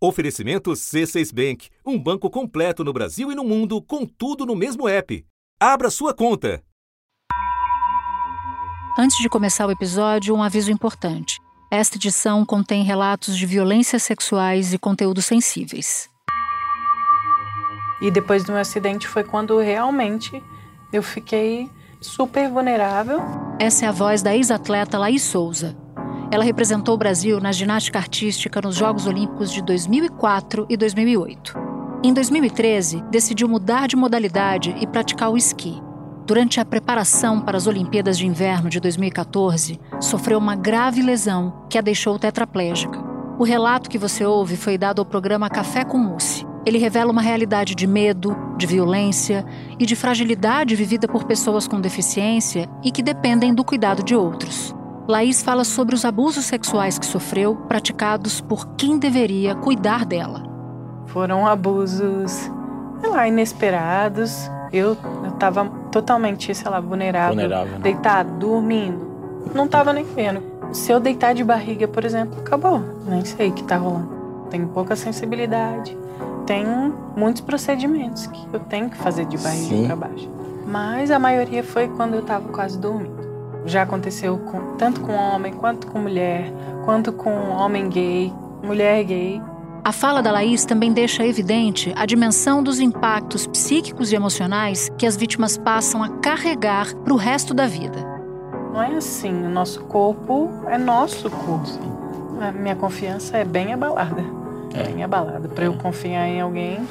Oferecimento C6 Bank, um banco completo no Brasil e no mundo, com tudo no mesmo app. Abra sua conta. Antes de começar o episódio, um aviso importante. Esta edição contém relatos de violências sexuais e conteúdos sensíveis. E depois do meu acidente foi quando realmente eu fiquei super vulnerável. Essa é a voz da ex-atleta Laís Souza, ela representou o Brasil na ginástica artística nos Jogos Olímpicos de 2004 e 2008. Em 2013, decidiu mudar de modalidade e praticar o esqui. Durante a preparação para as Olimpíadas de Inverno de 2014, sofreu uma grave lesão que a deixou tetraplégica. O relato que você ouve foi dado ao programa Café com Mousse. Ele revela uma realidade de medo, de violência e de fragilidade vivida por pessoas com deficiência e que dependem do cuidado de outros. Laís fala sobre os abusos sexuais que sofreu, praticados por quem deveria cuidar dela. Foram abusos, sei lá, inesperados. Eu, estava totalmente, sei lá, vulnerável, vulnerável né? deitado, dormindo. Não estava nem vendo. Se eu deitar de barriga, por exemplo, acabou. Nem sei o que está rolando. Tenho pouca sensibilidade. Tem muitos procedimentos que eu tenho que fazer de barriga para baixo. Mas a maioria foi quando eu estava quase dormindo. Já aconteceu com, tanto com homem, quanto com mulher, quanto com homem gay, mulher gay. A fala da Laís também deixa evidente a dimensão dos impactos psíquicos e emocionais que as vítimas passam a carregar para o resto da vida. Não é assim, o nosso corpo é nosso corpo. A minha confiança é bem abalada. É. Bem abalada. Para eu confiar em alguém,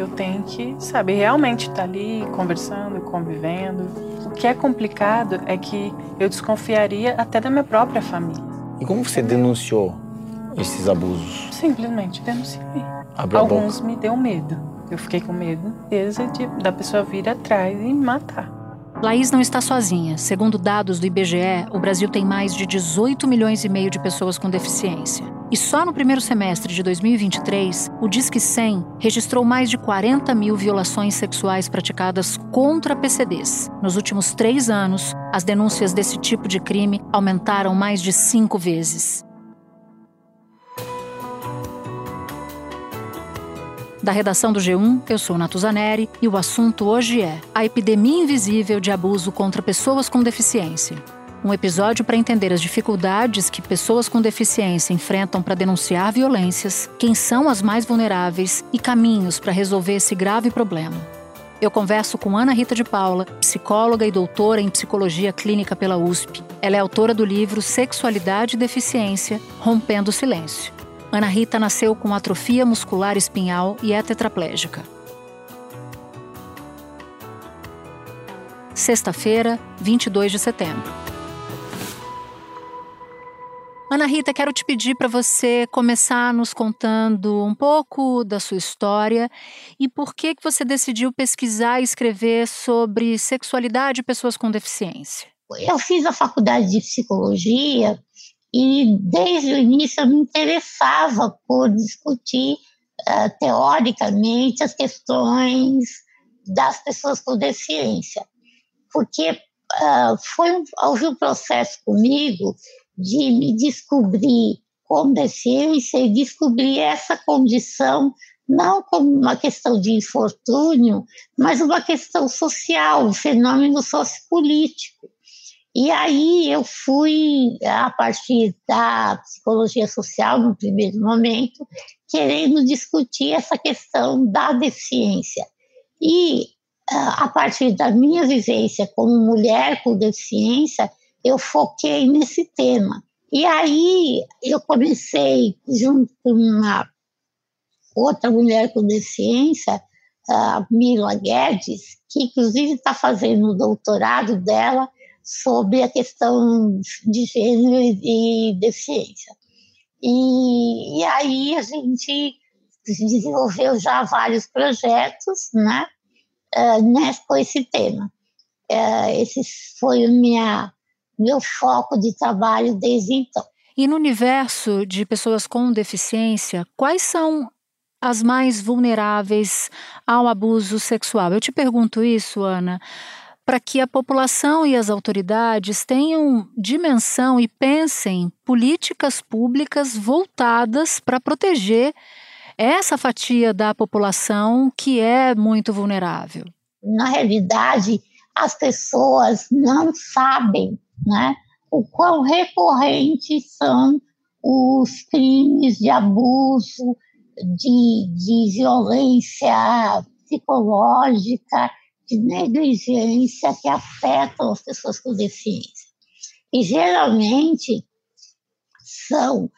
eu tenho que saber realmente estar tá ali conversando, convivendo. O que é complicado é que eu desconfiaria até da minha própria família. E como você denunciou esses abusos? Simplesmente denunciei. Abriu Alguns me deu medo. Eu fiquei com medo de, da pessoa vir atrás e me matar. Laís não está sozinha. Segundo dados do IBGE, o Brasil tem mais de 18 milhões e meio de pessoas com deficiência. E só no primeiro semestre de 2023, o Disque 100 registrou mais de 40 mil violações sexuais praticadas contra PCDs. Nos últimos três anos, as denúncias desse tipo de crime aumentaram mais de cinco vezes. Da redação do G1, eu sou Natuzaneri e o assunto hoje é a epidemia invisível de abuso contra pessoas com deficiência. Um episódio para entender as dificuldades que pessoas com deficiência enfrentam para denunciar violências, quem são as mais vulneráveis e caminhos para resolver esse grave problema. Eu converso com Ana Rita de Paula, psicóloga e doutora em psicologia clínica pela USP. Ela é autora do livro Sexualidade e Deficiência Rompendo o Silêncio. Ana Rita nasceu com atrofia muscular espinhal e é tetraplégica. Sexta-feira, 22 de setembro. Ana Rita, quero te pedir para você começar nos contando um pouco da sua história e por que, que você decidiu pesquisar e escrever sobre sexualidade e pessoas com deficiência. Eu fiz a faculdade de psicologia e desde o início eu me interessava por discutir uh, teoricamente as questões das pessoas com deficiência, porque uh, foi um, houve um processo comigo de me descobrir com deficiência e descobrir essa condição não como uma questão de infortúnio, mas uma questão social, um fenômeno sociopolítico. E aí eu fui, a partir da psicologia social, no primeiro momento, querendo discutir essa questão da deficiência. E a partir da minha vivência como mulher com deficiência, eu foquei nesse tema. E aí eu comecei, junto com uma outra mulher com deficiência, a Mila Guedes, que inclusive está fazendo o doutorado dela sobre a questão de gênero e deficiência. E, e aí a gente desenvolveu já vários projetos né, uh, com esse tema. Uh, esse foi o minha, meu foco de trabalho desde então. E no universo de pessoas com deficiência, quais são as mais vulneráveis ao abuso sexual? Eu te pergunto isso, Ana, para que a população e as autoridades tenham dimensão e pensem políticas públicas voltadas para proteger essa fatia da população que é muito vulnerável. Na realidade, as pessoas não sabem né, o quão recorrentes são os crimes de abuso, de, de violência psicológica, de negligência que afetam as pessoas com deficiência. E geralmente são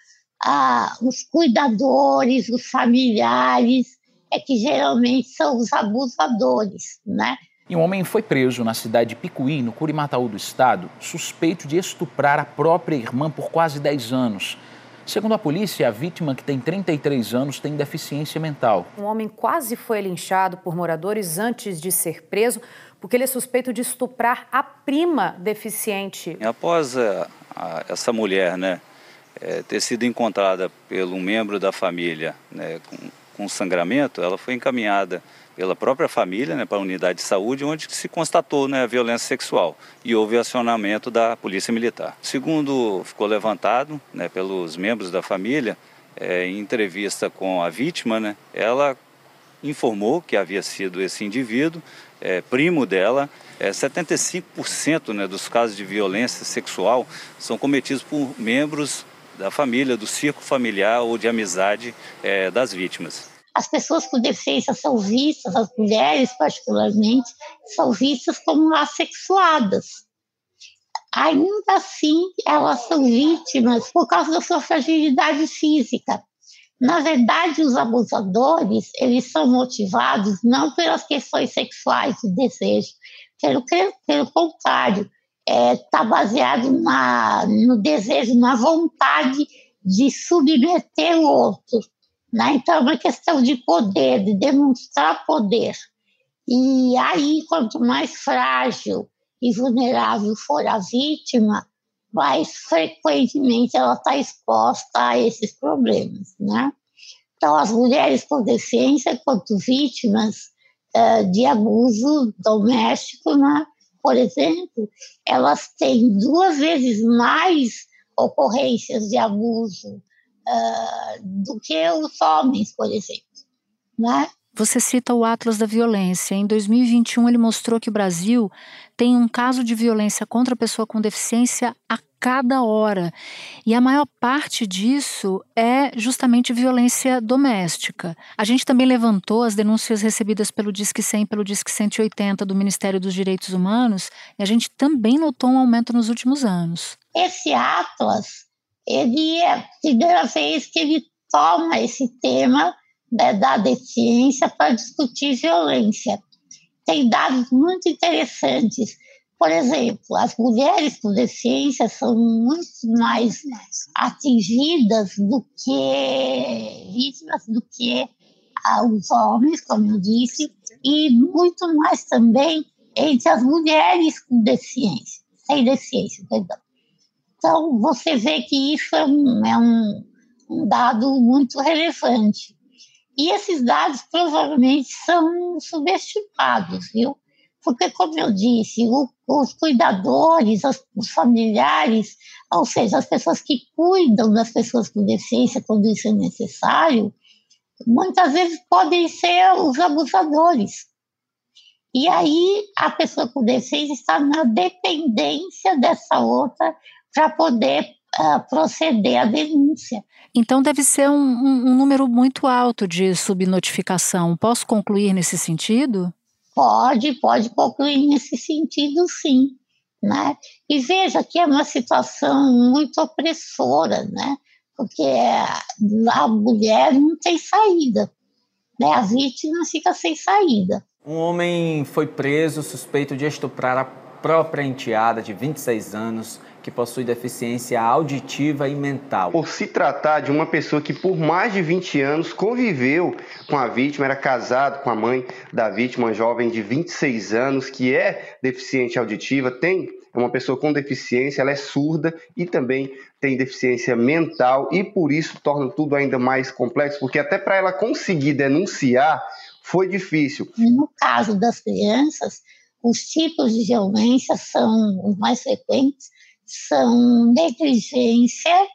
ah, os cuidadores, os familiares, é que geralmente são os abusadores, né? E um homem foi preso na cidade de Picuí, no Curimataú do estado, suspeito de estuprar a própria irmã por quase 10 anos. Segundo a polícia, a vítima, que tem 33 anos, tem deficiência mental. Um homem quase foi linchado por moradores antes de ser preso, porque ele é suspeito de estuprar a prima deficiente. Após a, a, essa mulher né, é, ter sido encontrada pelo um membro da família né, com, com sangramento, ela foi encaminhada pela própria família né, para a unidade de saúde, onde se constatou né, a violência sexual e houve acionamento da polícia militar. Segundo ficou levantado né, pelos membros da família, é, em entrevista com a vítima, né, ela informou que havia sido esse indivíduo, é, primo dela. É, 75% né, dos casos de violência sexual são cometidos por membros da família, do círculo familiar ou de amizade é, das vítimas as pessoas com deficiência são vistas, as mulheres particularmente, são vistas como assexuadas. Ainda assim, elas são vítimas por causa da sua fragilidade física. Na verdade, os abusadores, eles são motivados não pelas questões sexuais de desejo, pelo, pelo contrário, está é, tá baseado na, no desejo, na vontade de submeter o outro, né? Então, é uma questão de poder, de demonstrar poder. E aí, quanto mais frágil e vulnerável for a vítima, mais frequentemente ela está exposta a esses problemas, né? Então, as mulheres com deficiência, quanto vítimas uh, de abuso doméstico, né? por exemplo, elas têm duas vezes mais ocorrências de abuso uh, do que os homens, por exemplo. Né? Você cita o Atlas da Violência. Em 2021, ele mostrou que o Brasil tem um caso de violência contra a pessoa com deficiência a cada hora. E a maior parte disso é justamente violência doméstica. A gente também levantou as denúncias recebidas pelo Disque 100 e pelo Disque 180 do Ministério dos Direitos Humanos, e a gente também notou um aumento nos últimos anos. Esse Atlas ele é primeira vez que ele toma esse tema né, da deficiência para discutir violência. Tem dados muito interessantes. Por exemplo, as mulheres com deficiência são muito mais atingidas do que vítimas do que os homens, como eu disse, e muito mais também entre as mulheres com deficiência, sem deficiência, perdão. Então, você vê que isso é um, é um, um dado muito relevante. E esses dados provavelmente são subestimados, viu? Porque, como eu disse, o, os cuidadores, os, os, familiares, ou seja, as pessoas que cuidam das pessoas com deficiência quando isso é necessário, muitas vezes podem ser os abusadores. E aí a pessoa com deficiência está na dependência dessa outra para poder uh, proceder à denúncia. Então deve ser um, um, um número muito alto de subnotificação. Posso concluir nesse sentido? Pode, pode concluir nesse sentido, sim. Né? E veja que é uma situação muito opressora, né? porque a mulher não tem saída, né? a vítima fica sem saída. Um homem foi preso suspeito de estuprar a própria enteada de 26 anos que possui deficiência auditiva e mental. Por se tratar de uma pessoa que por mais de 20 anos conviveu com a vítima, era casado com a mãe da vítima, uma jovem de 26 anos que é deficiente auditiva, tem uma pessoa com deficiência, ela é surda e também tem deficiência mental e por isso torna tudo ainda mais complexo, porque até para ela conseguir denunciar foi difícil. No caso das crianças, os tipos de violência são os mais frequentes, são negligência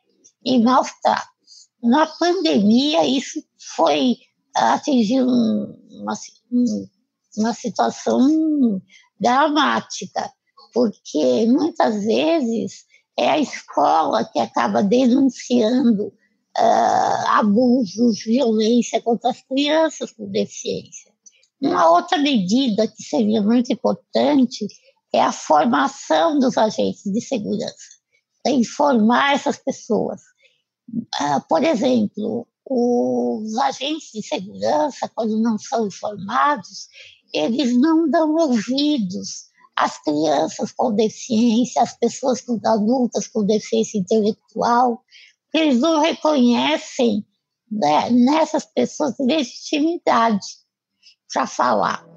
e maus tratos. Na pandemia, isso foi atingir uma, uma situação dramática, porque muitas vezes é a escola que acaba denunciando uh, abusos, violência contra as crianças com deficiência. Uma outra medida que seria muito importante é a formação dos agentes de segurança, é informar essas pessoas. Uh, por exemplo, os agentes de segurança, quando não são informados, eles não dão ouvidos às crianças com deficiência, às pessoas com, adultas com deficiência intelectual, eles não reconhecem né, nessas pessoas legitimidade para falar.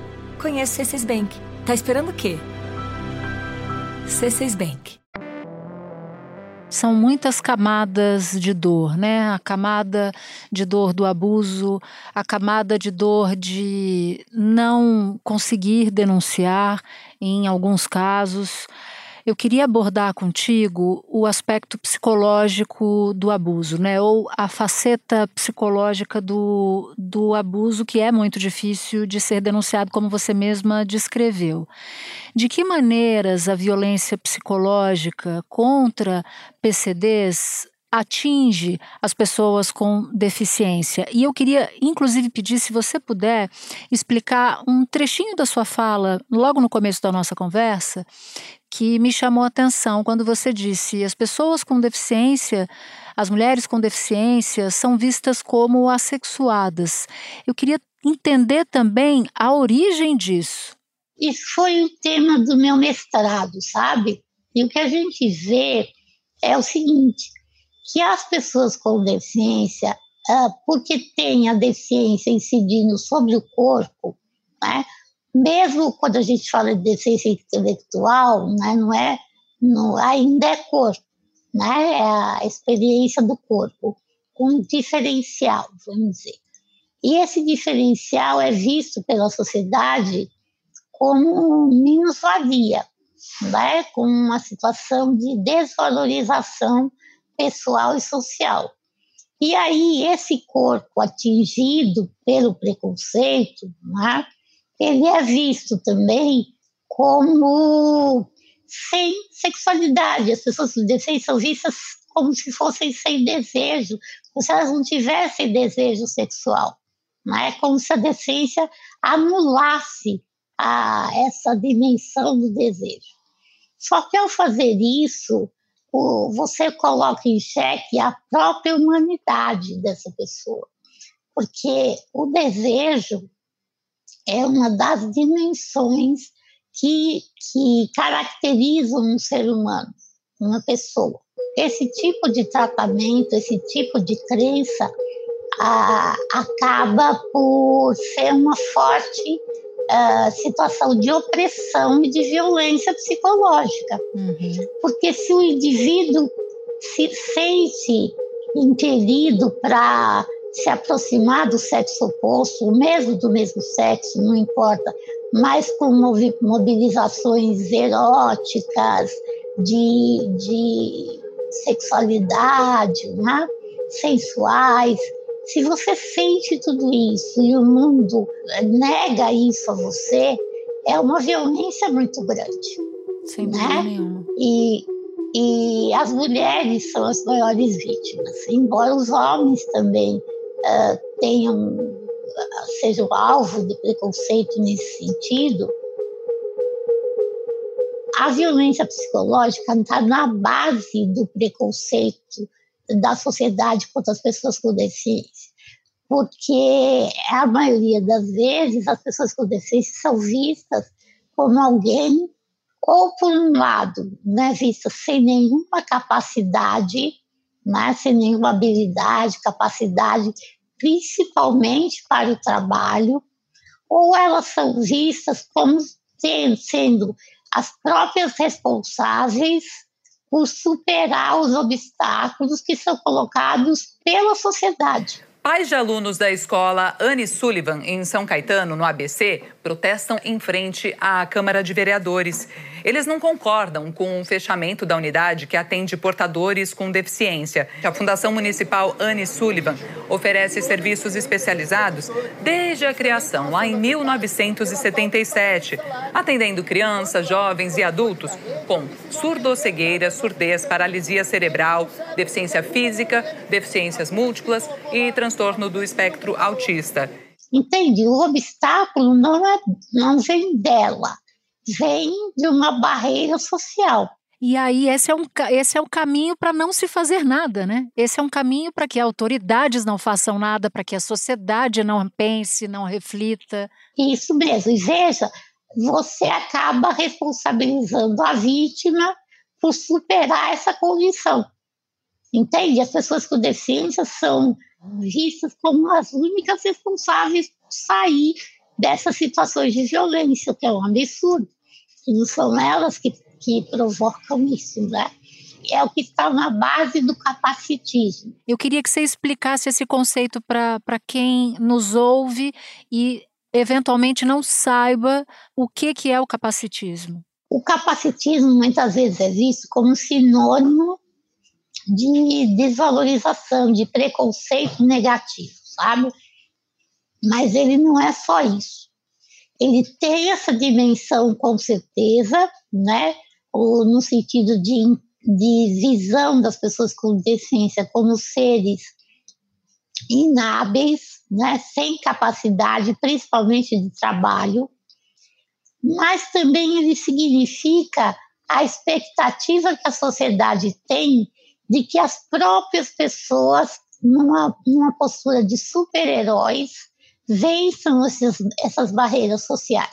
Conheça o C6 Bank. Tá esperando o quê? C6 Bank são muitas camadas de dor, né? A camada de dor do abuso, a camada de dor de não conseguir denunciar em alguns casos, eu queria abordar contigo o aspecto psicológico do abuso, né? Ou a faceta psicológica do, do abuso que é muito difícil de ser denunciado, como você mesma descreveu. De que maneiras a violência psicológica contra PCDs atinge as pessoas com deficiência. E eu queria, inclusive, pedir, se você puder, explicar um trechinho da sua fala, logo no começo da nossa conversa, que me chamou a atenção quando você disse: as pessoas com deficiência, as mulheres com deficiência, são vistas como assexuadas. Eu queria entender também a origem disso. Isso foi o tema do meu mestrado, sabe? E o que a gente vê é o seguinte: que as pessoas com deficiência, uh, porque têm a deficiência incidindo sobre o corpo, né? mesmo quando a gente fala de deficiência intelectual, né, não é, não, ainda é corpo, né, é a experiência do corpo, um diferencial, vamos dizer. E esse diferencial é visto pela sociedade como menos valia, né, com uma situação de desvalorização pessoal e social. E aí, esse corpo atingido pelo preconceito, né, ele é visto também como sem sexualidade. As pessoas são vistas como se fossem sem desejo, como se elas não tivessem desejo sexual. Não é como se a deficiência anulasse a, essa dimensão do desejo. Só que ao fazer isso, o, você coloca em xeque a própria humanidade dessa pessoa. Porque o desejo é uma das dimensões que, que caracterizam um ser humano, uma pessoa. Esse tipo de tratamento, esse tipo de crença, a, acaba por ser uma forte uh, situação de opressão e de violência psicológica. Uhum. Porque se o indivíduo se sente impelido para se aproximar do sexo oposto, mesmo do mesmo sexo, não importa, mas com mobilizações eróticas, de, de sexualidade, né? sensuais. Se você sente tudo isso e o mundo nega isso a você, é uma violência muito grande. Sem né? nenhuma. E, e as mulheres são as maiores vítimas, embora os homens também uh, tenham, sejam alvo de preconceito nesse sentido, a violência psicológica está na base do preconceito da sociedade contra as pessoas com deficiência. Porque a maioria das vezes as pessoas com deficiência são vistas como alguém, ou por um lado, né, vistas sem nenhuma capacidade né, sem nenhuma habilidade, capacidade principalmente para o trabalho, ou elas são vistas como sendo as próprias responsáveis por superar os obstáculos que são colocados pela sociedade. Pais de alunos da escola Anne Sullivan, em São Caetano, no ABC, protestam em frente à Câmara de Vereadores. Eles não concordam com o fechamento da unidade que atende portadores com deficiência. A Fundação Municipal Anne Sullivan oferece serviços especializados desde a criação, lá em 1977, atendendo crianças, jovens e adultos com surdocegueira, surdez, paralisia cerebral, deficiência física, deficiências múltiplas e transtorno do espectro autista. Entende? O obstáculo não, é, não vem dela, vem de uma barreira social. E aí, esse é um, esse é um caminho para não se fazer nada, né? Esse é um caminho para que autoridades não façam nada, para que a sociedade não pense, não reflita. Isso mesmo. E veja, você acaba responsabilizando a vítima por superar essa condição. Entende? As pessoas com deficiência são vistas como as únicas responsáveis por sair dessas situações de violência, que é um absurdo. E não são elas que, que provocam isso, né? É o que está na base do capacitismo. Eu queria que você explicasse esse conceito para quem nos ouve e eventualmente não saiba o que, que é o capacitismo. O capacitismo muitas vezes é visto como sinônimo de desvalorização, de preconceito negativo, sabe? Mas ele não é só isso. Ele tem essa dimensão, com certeza, né? Ou no sentido de, de visão das pessoas com deficiência como seres inábeis, né? sem capacidade, principalmente de trabalho, mas também ele significa a expectativa que a sociedade tem de que as próprias pessoas, numa, numa postura de super-heróis, vençam esses, essas barreiras sociais.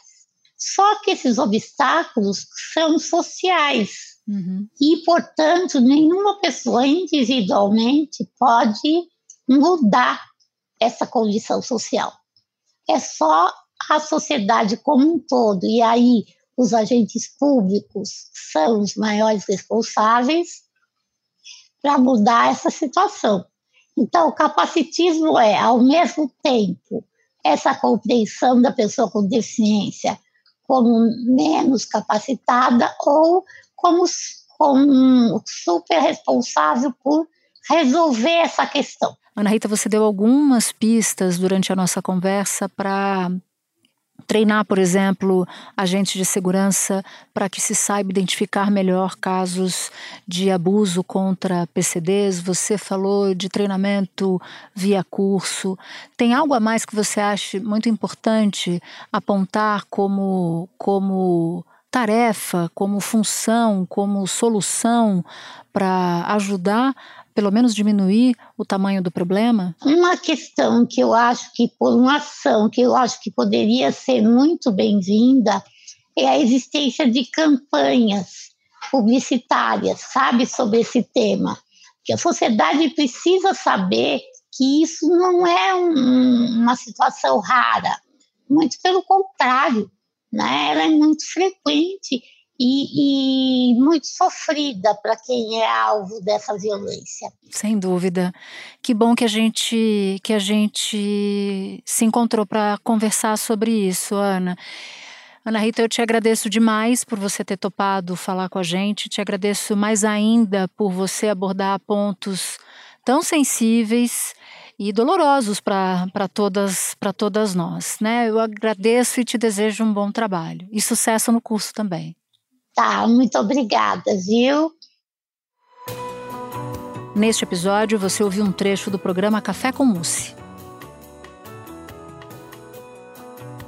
Só que esses obstáculos são sociais. Uhum. E, portanto, nenhuma pessoa individualmente pode mudar essa condição social. É só a sociedade como um todo. E aí, os agentes públicos são os maiores responsáveis para mudar essa situação. Então, o capacitismo é, ao mesmo tempo, essa compreensão da pessoa com deficiência como menos capacitada ou como, como super responsável por resolver essa questão. Ana Rita, você deu algumas pistas durante a nossa conversa para treinar, por exemplo, agentes de segurança para que se saiba identificar melhor casos de abuso contra PCDs. Você falou de treinamento via curso. Tem algo a mais que você acha muito importante apontar como como tarefa, como função, como solução para ajudar pelo menos diminuir o tamanho do problema? Uma questão que eu acho que, por uma ação que eu acho que poderia ser muito bem-vinda, é a existência de campanhas publicitárias, sabe, sobre esse tema. Que a sociedade precisa saber que isso não é um, uma situação rara, muito pelo contrário, né? ela é muito frequente e, e muito sofrida para quem é alvo dessa violência. Sem dúvida. Que bom que a gente que a gente se encontrou para conversar sobre isso, Ana. Ana Rita, eu te agradeço demais por você ter topado falar com a gente. Te agradeço mais ainda por você abordar pontos tão sensíveis e dolorosos para todas para todas nós, né? Eu agradeço e te desejo um bom trabalho e sucesso no curso também. Tá, muito obrigada, viu? Neste episódio, você ouviu um trecho do programa Café com Mousse.